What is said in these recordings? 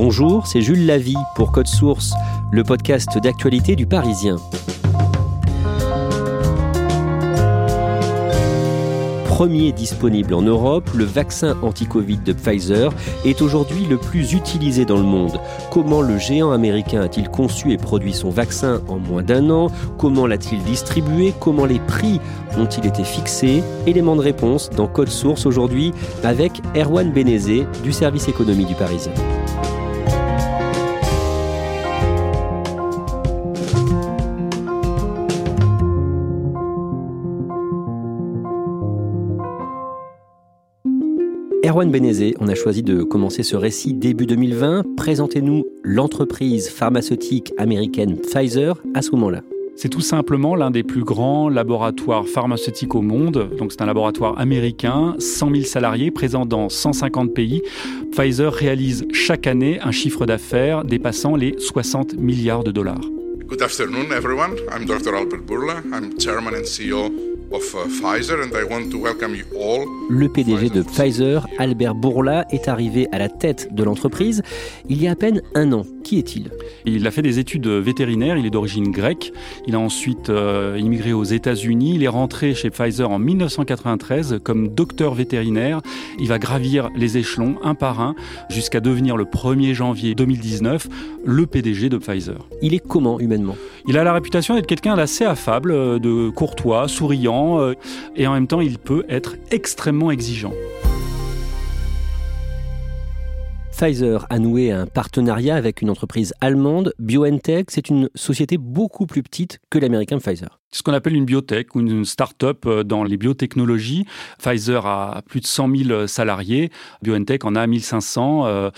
Bonjour, c'est Jules Lavie pour Code Source, le podcast d'actualité du Parisien. Premier disponible en Europe, le vaccin anti-Covid de Pfizer est aujourd'hui le plus utilisé dans le monde. Comment le géant américain a-t-il conçu et produit son vaccin en moins d'un an? Comment l'a-t-il distribué? Comment les prix ont-ils été fixés? Élément de réponse dans Code Source aujourd'hui avec Erwan Benezé du service économie du Parisien. Erwan Benezé, on a choisi de commencer ce récit début 2020. Présentez-nous l'entreprise pharmaceutique américaine Pfizer à ce moment-là. C'est tout simplement l'un des plus grands laboratoires pharmaceutiques au monde. Donc c'est un laboratoire américain, 100 000 salariés présents dans 150 pays. Pfizer réalise chaque année un chiffre d'affaires dépassant les 60 milliards de dollars. Good afternoon, everyone. I'm Dr. Albert Burla. I'm chairman and CEO le PDG de Pfizer, Albert Bourla, est arrivé à la tête de l'entreprise il y a à peine un an. Qui est-il? Il a fait des études vétérinaires, il est d'origine grecque. Il a ensuite euh, immigré aux États-Unis. Il est rentré chez Pfizer en 1993 comme docteur vétérinaire. Il va gravir les échelons un par un jusqu'à devenir le 1er janvier 2019 le PDG de Pfizer. Il est comment humainement? Il a la réputation d'être quelqu'un d'assez affable, euh, de courtois, souriant euh, et en même temps il peut être extrêmement exigeant. Pfizer a noué un partenariat avec une entreprise allemande, BioNTech. C'est une société beaucoup plus petite que l'américain Pfizer. C'est ce qu'on appelle une biotech ou une start-up euh, dans les biotechnologies. Pfizer a plus de 100 000 salariés, BioNTech en a 1500 euh,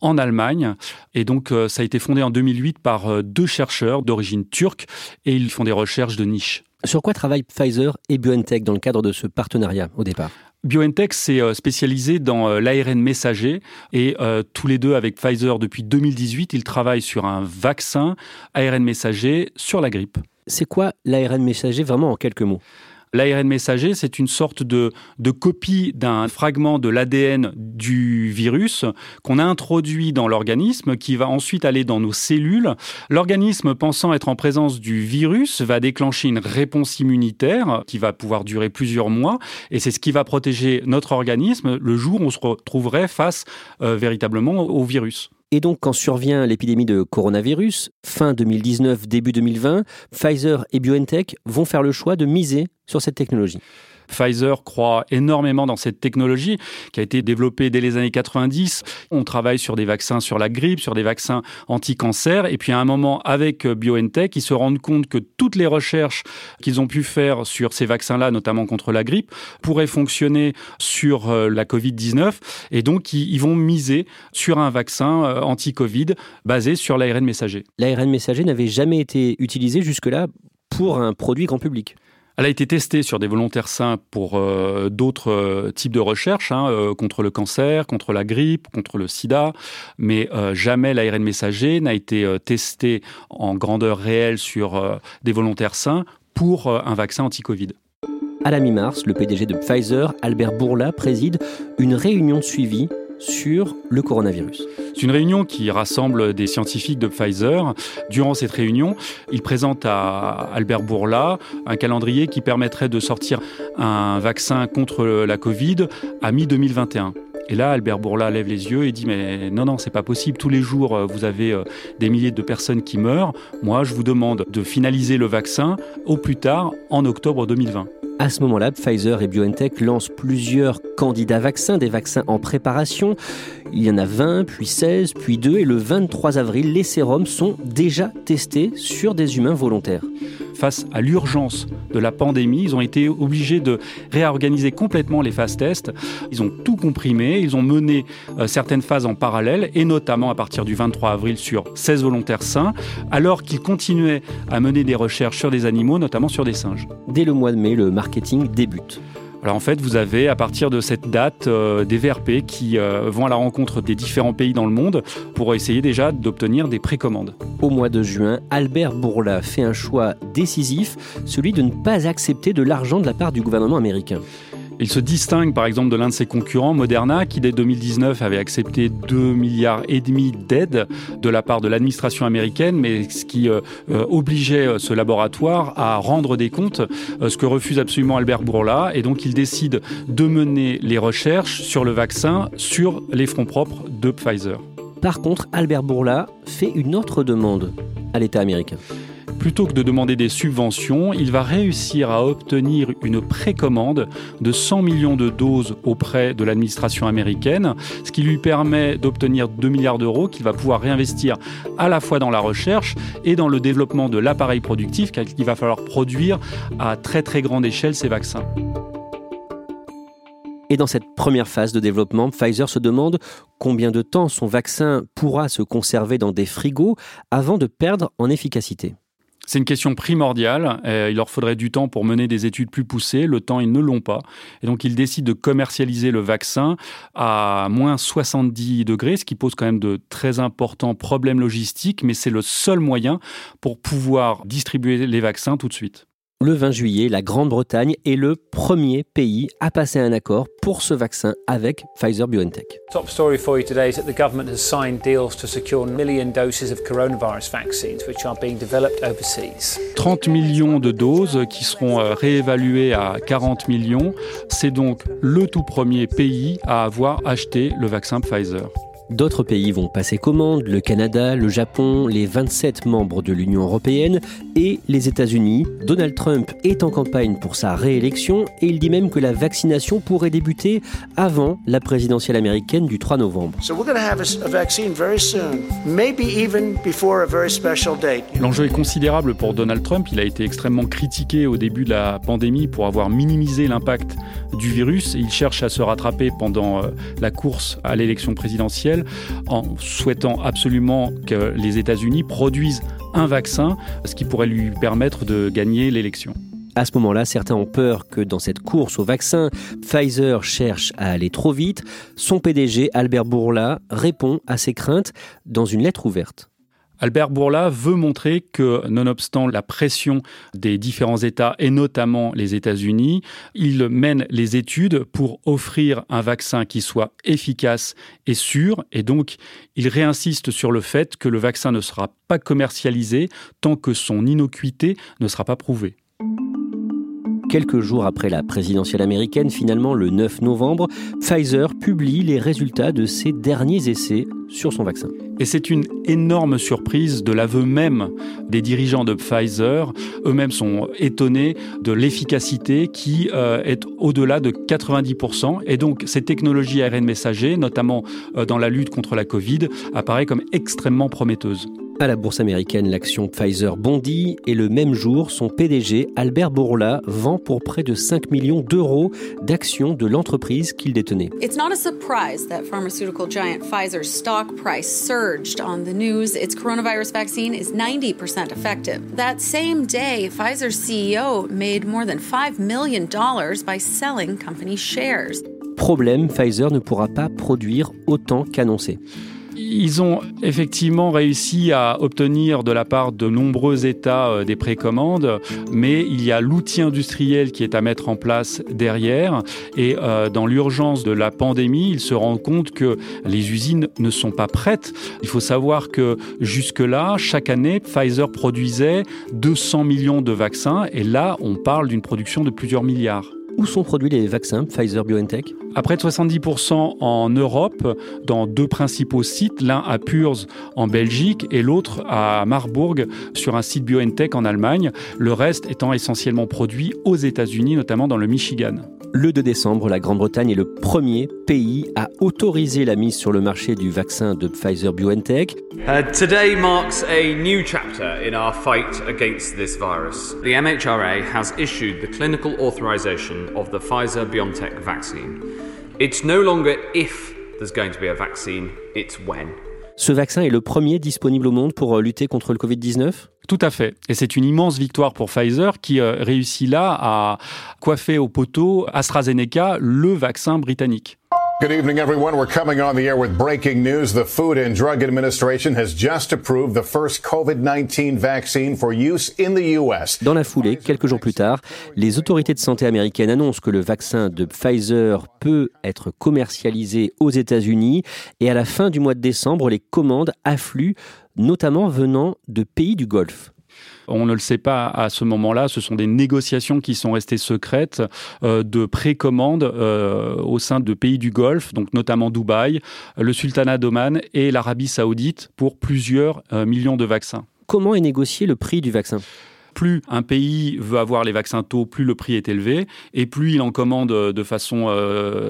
en Allemagne. Et donc, ça a été fondé en 2008 par deux chercheurs d'origine turque et ils font des recherches de niche. Sur quoi travaillent Pfizer et BioNTech dans le cadre de ce partenariat au départ? BioNTech s'est euh, spécialisé dans euh, l'ARN messager et euh, tous les deux avec Pfizer depuis 2018, ils travaillent sur un vaccin ARN messager sur la grippe. C'est quoi l'ARN messager vraiment en quelques mots? L'ARN messager, c'est une sorte de, de copie d'un fragment de l'ADN du virus qu'on a introduit dans l'organisme, qui va ensuite aller dans nos cellules. L'organisme, pensant être en présence du virus, va déclencher une réponse immunitaire qui va pouvoir durer plusieurs mois, et c'est ce qui va protéger notre organisme le jour où on se retrouverait face euh, véritablement au virus. Et donc, quand survient l'épidémie de coronavirus, fin 2019, début 2020, Pfizer et BioNTech vont faire le choix de miser sur cette technologie. Pfizer croit énormément dans cette technologie qui a été développée dès les années 90. On travaille sur des vaccins sur la grippe, sur des vaccins anti-cancer. Et puis à un moment, avec BioNTech, ils se rendent compte que toutes les recherches qu'ils ont pu faire sur ces vaccins-là, notamment contre la grippe, pourraient fonctionner sur euh, la Covid-19. Et donc, ils vont miser sur un vaccin euh, anti-Covid basé sur l'ARN messager. L'ARN messager n'avait jamais été utilisé jusque-là pour un produit grand public. Elle a été testée sur des volontaires sains pour euh, d'autres euh, types de recherches, hein, euh, contre le cancer, contre la grippe, contre le sida, mais jamais l'ARN messager n'a été testé en grandeur réelle sur des volontaires sains pour un vaccin anti-Covid. À la mi-mars, le PDG de Pfizer, Albert Bourla, préside une réunion de suivi sur le coronavirus. C'est une réunion qui rassemble des scientifiques de Pfizer. Durant cette réunion, il présente à Albert Bourla un calendrier qui permettrait de sortir un vaccin contre la Covid à mi-2021. Et là, Albert Bourla lève les yeux et dit mais non non, c'est pas possible. Tous les jours, euh, vous avez euh, des milliers de personnes qui meurent. Moi, je vous demande de finaliser le vaccin au plus tard en octobre 2020. À ce moment-là, Pfizer et BioNTech lancent plusieurs candidats vaccins, des vaccins en préparation. Il y en a 20, puis 16, puis 2, et le 23 avril, les sérums sont déjà testés sur des humains volontaires. Face à l'urgence de la pandémie, ils ont été obligés de réorganiser complètement les phases tests. Ils ont tout comprimé, ils ont mené euh, certaines phases en parallèle, et notamment à partir du 23 avril sur 16 volontaires sains, alors qu'ils continuaient à mener des recherches sur des animaux, notamment sur des singes. Dès le mois de mai, le marketing débute. Alors en fait, vous avez à partir de cette date euh, des VRP qui euh, vont à la rencontre des différents pays dans le monde pour essayer déjà d'obtenir des précommandes. Au mois de juin, Albert Bourla fait un choix décisif, celui de ne pas accepter de l'argent de la part du gouvernement américain. Il se distingue par exemple de l'un de ses concurrents, Moderna, qui dès 2019 avait accepté 2 milliards et d'aides de la part de l'administration américaine, mais ce qui euh, euh, obligeait euh, ce laboratoire à rendre des comptes, ce que refuse absolument Albert Bourla, et donc il décide de mener les recherches sur le vaccin sur les fronts propres de Pfizer. Par contre, Albert Bourla fait une autre demande à l'État américain plutôt que de demander des subventions, il va réussir à obtenir une précommande de 100 millions de doses auprès de l'administration américaine, ce qui lui permet d'obtenir 2 milliards d'euros qu'il va pouvoir réinvestir à la fois dans la recherche et dans le développement de l'appareil productif qu'il va falloir produire à très très grande échelle ces vaccins. Et dans cette première phase de développement, Pfizer se demande combien de temps son vaccin pourra se conserver dans des frigos avant de perdre en efficacité. C'est une question primordiale. il leur faudrait du temps pour mener des études plus poussées. Le temps, ils ne l'ont pas. Et donc, ils décident de commercialiser le vaccin à moins 70 degrés, ce qui pose quand même de très importants problèmes logistiques, mais c'est le seul moyen pour pouvoir distribuer les vaccins tout de suite. Le 20 juillet, la Grande-Bretagne est le premier pays à passer un accord pour ce vaccin avec Pfizer BioNTech. Top story for you today is that the government has signed deals to secure million doses of coronavirus vaccines which are being developed overseas. 30 millions de doses qui seront euh, réévaluées à 40 millions. C'est donc le tout premier pays à avoir acheté le vaccin Pfizer. D'autres pays vont passer commande, le Canada, le Japon, les 27 membres de l'Union européenne et les États-Unis. Donald Trump est en campagne pour sa réélection et il dit même que la vaccination pourrait débuter avant la présidentielle américaine du 3 novembre. L'enjeu est considérable pour Donald Trump. Il a été extrêmement critiqué au début de la pandémie pour avoir minimisé l'impact du virus. Il cherche à se rattraper pendant euh, la course à l'élection présidentielle en souhaitant absolument que les États-Unis produisent un vaccin, ce qui pourrait lui permettre de gagner l'élection. À ce moment-là, certains ont peur que dans cette course au vaccin, Pfizer cherche à aller trop vite. Son PDG, Albert Bourla, répond à ces craintes dans une lettre ouverte. Albert Bourla veut montrer que, nonobstant la pression des différents États et notamment les États-Unis, il mène les études pour offrir un vaccin qui soit efficace et sûr. Et donc, il réinsiste sur le fait que le vaccin ne sera pas commercialisé tant que son innocuité ne sera pas prouvée. Quelques jours après la présidentielle américaine, finalement le 9 novembre, Pfizer publie les résultats de ses derniers essais sur son vaccin. Et c'est une énorme surprise de l'aveu même des dirigeants de Pfizer. Eux-mêmes sont étonnés de l'efficacité qui euh, est au-delà de 90%. Et donc cette technologie ARN messager, notamment euh, dans la lutte contre la Covid, apparaît comme extrêmement prometteuse. À la bourse américaine, l'action Pfizer bondit et le même jour, son PDG, Albert Bourla, vend pour près de 5 millions d'euros d'actions de l'entreprise qu'il détenait. It's not a surprise that pharmaceutical giant Pfizer's stock price surged on the news its coronavirus vaccine is 90% effective. That same day, Pfizer's CEO made more than 5 million dollars by selling company shares. Problème, Pfizer ne pourra pas produire autant qu'annoncé. Ils ont effectivement réussi à obtenir de la part de nombreux États euh, des précommandes, mais il y a l'outil industriel qui est à mettre en place derrière. Et euh, dans l'urgence de la pandémie, ils se rendent compte que les usines ne sont pas prêtes. Il faut savoir que jusque-là, chaque année, Pfizer produisait 200 millions de vaccins, et là, on parle d'une production de plusieurs milliards. Où sont produits les vaccins Pfizer BioNTech À près de 70% en Europe, dans deux principaux sites, l'un à Purs en Belgique et l'autre à Marburg sur un site BioNTech en Allemagne, le reste étant essentiellement produit aux États-Unis, notamment dans le Michigan. Le 2 décembre, la Grande-Bretagne est le premier pays à autoriser la mise sur le marché du vaccin de Pfizer BioNTech. Uh, today marks a new chapter in our fight against this virus. The MHRA has issued the clinical authorization of the Pfizer BioNTech vaccine. It's no longer if there's going to be a vaccine, it's when. Ce vaccin est le premier disponible au monde pour euh, lutter contre le Covid-19 tout à fait. Et c'est une immense victoire pour Pfizer qui euh, réussit là à coiffer au poteau AstraZeneca, le vaccin britannique. Good evening, everyone. We're coming on the air with breaking news. The Food and Drug Administration has just approved the first COVID-19 vaccine for use in the U.S. Dans la foulée, quelques jours plus tard, les autorités de santé américaines annoncent que le vaccin de Pfizer peut être commercialisé aux États-Unis et à la fin du mois de décembre, les commandes affluent, notamment venant de pays du Golfe. On ne le sait pas à ce moment-là. Ce sont des négociations qui sont restées secrètes euh, de précommande euh, au sein de pays du Golfe, donc notamment Dubaï, le Sultanat d'Oman et l'Arabie saoudite pour plusieurs euh, millions de vaccins. Comment est négocié le prix du vaccin? Plus un pays veut avoir les vaccins tôt, plus le prix est élevé, et plus il en commande de façon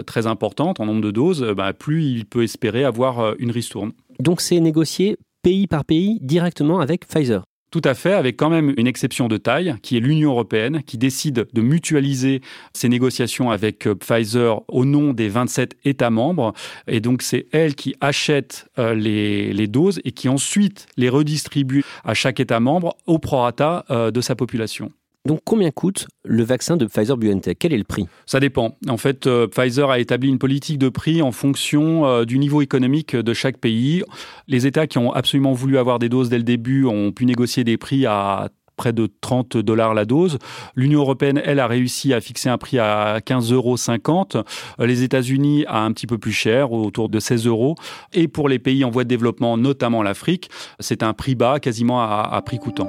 très importante en nombre de doses, bah, plus il peut espérer avoir une ristourne. Donc c'est négocié pays par pays directement avec Pfizer? Tout à fait, avec quand même une exception de taille, qui est l'Union européenne, qui décide de mutualiser ses négociations avec euh, Pfizer au nom des 27 États membres. Et donc, c'est elle qui achète euh, les, doses et qui ensuite les redistribue à chaque État membre au prorata euh, de sa population. Donc combien coûte le vaccin de Pfizer-BioNTech? Quel est le prix? Ça dépend. En fait, euh, Pfizer a établi une politique de prix en fonction euh, du niveau économique de chaque pays. Les États qui ont absolument voulu avoir des doses dès le début ont pu négocier des prix à près de 30 dollars la dose. L'Union européenne, elle, a réussi à fixer un prix à 15,50 euros. Les États-Unis à un petit peu plus cher, autour de 16 euros. Et pour les pays en voie de développement, notamment l'Afrique, c'est un prix bas, quasiment à prix coûtant.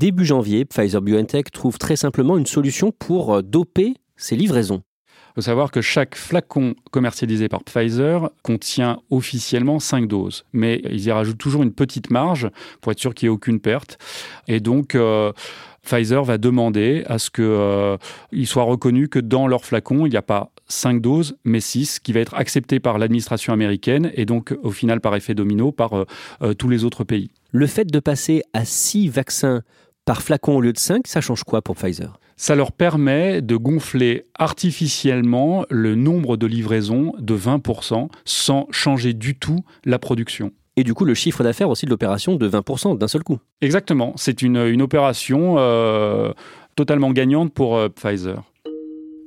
Début janvier, Pfizer-BioNTech trouve très simplement une solution pour euh, doper ses livraisons. Il faut savoir que chaque flacon commercialisé par Pfizer contient officiellement 5 doses, mais ils y rajoutent toujours une petite marge pour être sûr qu'il n'y ait aucune perte. Et donc, euh, Pfizer va demander à ce qu'il euh, soit reconnu que dans leur flacon, il n'y a pas 5 doses, mais 6, qui va être accepté par l'administration américaine et donc au final par effet domino par tous les autres pays. Le fait de passer à 6 vaccins par flacon au lieu de 5, ça change quoi pour Pfizer? Ça leur permet de gonfler artificiellement le nombre de livraisons de 20% sans changer du tout la production. Et du coup, le chiffre d'affaires aussi de l'opération de 20% d'un seul coup. Exactement. C'est une, une opération euh, totalement gagnante pour euh, Pfizer.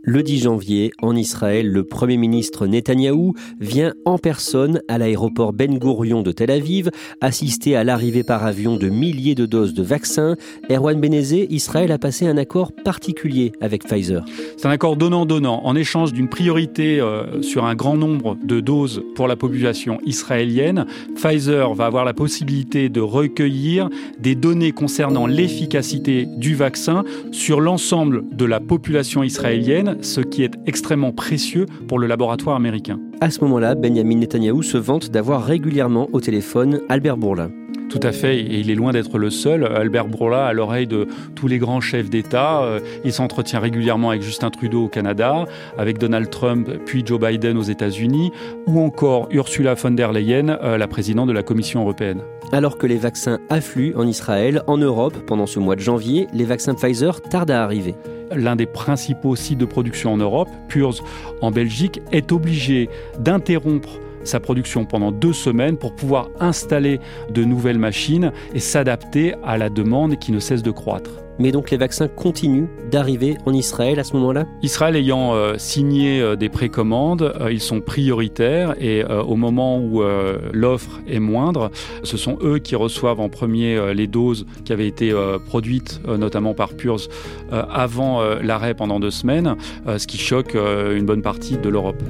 Le 10 janvier, en Israël, le Premier ministre Netanyahou vient en personne à l'aéroport Ben Gurion de Tel Aviv assister à l'arrivée par avion de milliers de doses de vaccins. Erwan Benezé, Israël a passé un accord particulier avec Pfizer. C'est un accord donnant-donnant. En échange d'une priorité euh, sur un grand nombre de doses pour la population israélienne, Pfizer va avoir la possibilité de recueillir des données concernant l'efficacité du vaccin sur l'ensemble de la population israélienne ce qui est extrêmement précieux pour le laboratoire américain. À ce moment-là, Benjamin Netanyahou se vante d'avoir régulièrement au téléphone Albert Bourla. Tout à fait, et il est loin d'être le seul. Albert Bourla, à l'oreille de tous les grands chefs d'État, euh, il s'entretient régulièrement avec Justin Trudeau au Canada, avec Donald Trump, puis Joe Biden aux États-Unis, ou encore Ursula von der Leyen, euh, la présidente de la Commission européenne. Alors que les vaccins affluent en Israël, en Europe, pendant ce mois de janvier, les vaccins Pfizer tardent à arriver l'un des principaux sites de production en Europe, Purs en Belgique, est obligé d'interrompre sa production pendant deux semaines pour pouvoir installer de nouvelles machines et s'adapter à la demande qui ne cesse de croître. Mais donc les vaccins continuent d'arriver en Israël à ce moment-là? Israël ayant euh, signé euh, des précommandes, euh, ils sont prioritaires et au moment où l'offre est moindre, ce sont eux qui reçoivent en premier les doses qui avaient été produites notamment par Purs avant l'arrêt pendant deux semaines, ce qui choque une bonne partie de l'Europe.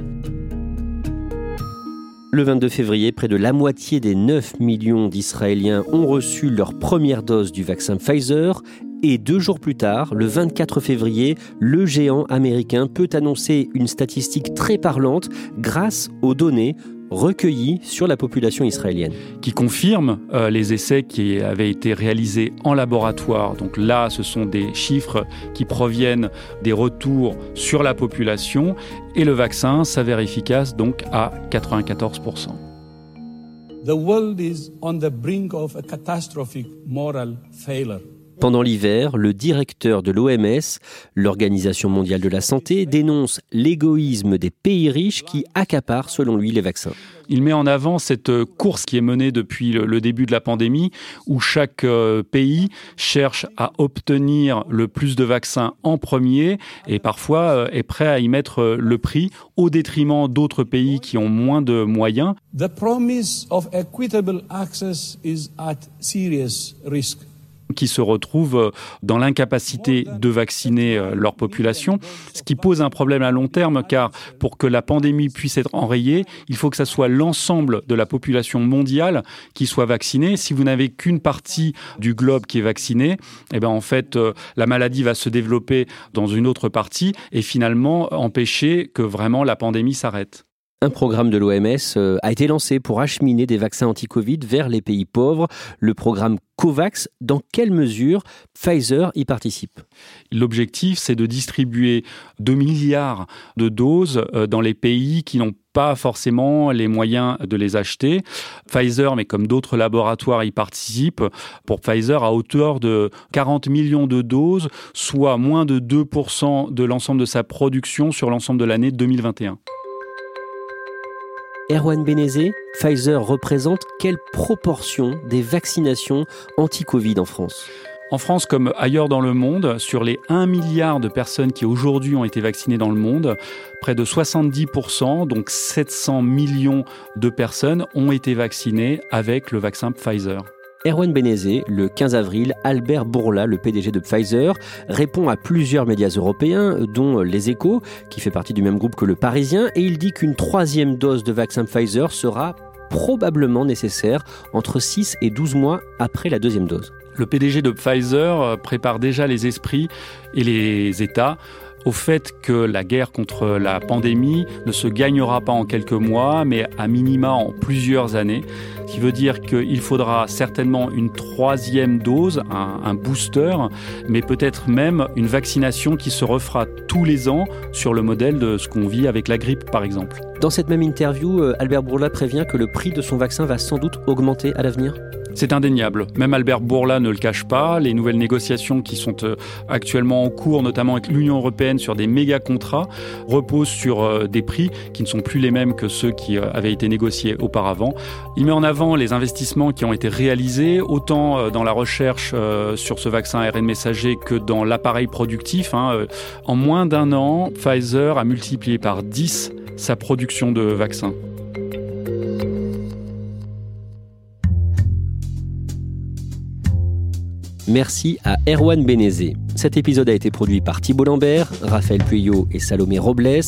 Le 22 février, près de la moitié des 9 millions d'Israéliens ont reçu leur première dose du vaccin Pfizer. Et deux jours plus tard, le 24 février, le géant américain peut annoncer une statistique très parlante grâce aux données recueillis sur la population israélienne. Qui confirme euh, les essais qui avaient été réalisés en laboratoire. Donc là, ce sont des chiffres qui proviennent des retours sur la population et le vaccin s'avère efficace donc à 94%. The world is on the brink of a catastrophic moral failure. Pendant l'hiver, le directeur de l'OMS, l'Organisation mondiale de la santé, dénonce l'égoïsme des pays riches qui accaparent, selon lui, les vaccins. Il met en avant cette course qui est menée depuis le début de la pandémie, où chaque euh, pays cherche à obtenir le plus de vaccins en premier et parfois euh, est prêt à y mettre euh, le prix au détriment d'autres pays qui ont moins de moyens. The promise of equitable access is at serious risk qui se retrouvent euh, dans l'incapacité de vacciner euh, leur population, ce qui pose un problème à long terme car pour que la pandémie puisse être enrayée, il faut que ce soit l'ensemble de la population mondiale qui soit vaccinée. Si vous n'avez qu'une partie du globe qui est vaccinée, eh ben en fait euh, la maladie va se développer dans une autre partie et finalement empêcher que vraiment la pandémie s'arrête. Un programme de l'OMS a été lancé pour acheminer des vaccins anti-Covid vers les pays pauvres. Le programme COVAX, dans quelle mesure Pfizer y participe? L'objectif, c'est de distribuer 2 milliards de doses euh, dans les pays qui n'ont pas forcément les moyens de les acheter. Pfizer, mais comme d'autres laboratoires y participent, pour Pfizer à hauteur de 40 millions de doses, soit moins de 2% de l'ensemble de sa production sur l'ensemble de l'année 2021. Erwan Benezé, Pfizer représente quelle proportion des vaccinations anti-Covid en France? En France comme ailleurs dans le monde, sur les 1 milliard de personnes qui aujourd'hui ont été vaccinées dans le monde, près de 70%, donc 700 millions de personnes, ont été vaccinées avec le vaccin Pfizer. Erwan Benezé, le 15 avril, Albert Bourla, le PDG de Pfizer, répond à plusieurs médias européens, dont Les Échos, qui fait partie du même groupe que Le Parisien, et il dit qu'une troisième dose de vaccin Pfizer sera probablement nécessaire entre 6 et 12 mois après la deuxième dose. Le PDG de Pfizer prépare déjà les esprits et les États au fait que la guerre contre la pandémie ne se gagnera pas en quelques mois, mais à minima en plusieurs années, ce qui veut dire qu'il faudra certainement une troisième dose, un, booster, mais peut-être même une vaccination qui se refera tous les ans sur le modèle de ce qu'on vit avec la grippe, par exemple. Dans cette même interview, euh, Albert Bourla prévient que le prix de son vaccin va sans doute augmenter à l'avenir c'est indéniable. Même Albert Bourla ne le cache pas. Les nouvelles négociations qui sont euh, actuellement en cours, notamment avec l'Union européenne sur des méga contrats, reposent sur euh, des prix qui ne sont plus les mêmes que ceux qui euh, avaient été négociés auparavant. Il met en avant les investissements qui ont été réalisés, autant dans la recherche sur ce vaccin ARN messager que dans l'appareil productif. Hein. En moins d'un an, Pfizer a multiplié par 10 sa production de vaccins. Merci à Erwan Benezé. Cet épisode a été produit par Thibault Lambert, Raphaël Pueyo et Salomé Robles.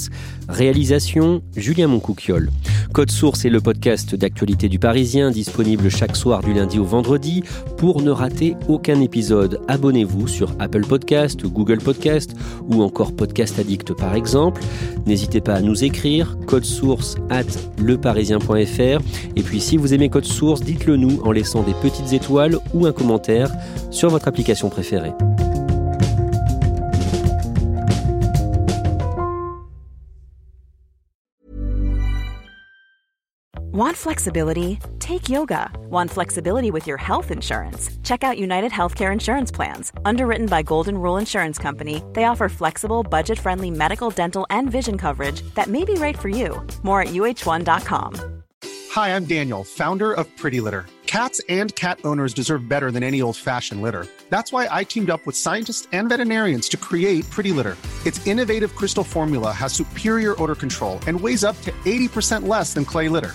Réalisation Julien Moncouquiol. Code Source est le podcast d'actualité du Parisien, disponible chaque soir du lundi au vendredi. Pour ne rater aucun épisode, abonnez-vous sur Apple Podcast, Google Podcast ou encore Podcast Addict par exemple. N'hésitez pas à nous écrire code source at leparisien.fr. Et puis si vous aimez Code Source, dites-le nous en laissant des petites étoiles ou un commentaire sur votre application préférée. Want flexibility? Take yoga. Want flexibility with your health insurance? Check out United Healthcare Insurance Plans. Underwritten by Golden Rule Insurance Company, they offer flexible, budget friendly medical, dental, and vision coverage that may be right for you. More at uh1.com. Hi, I'm Daniel, founder of Pretty Litter. Cats and cat owners deserve better than any old fashioned litter. That's why I teamed up with scientists and veterinarians to create Pretty Litter. Its innovative crystal formula has superior odor control and weighs up to 80% less than clay litter.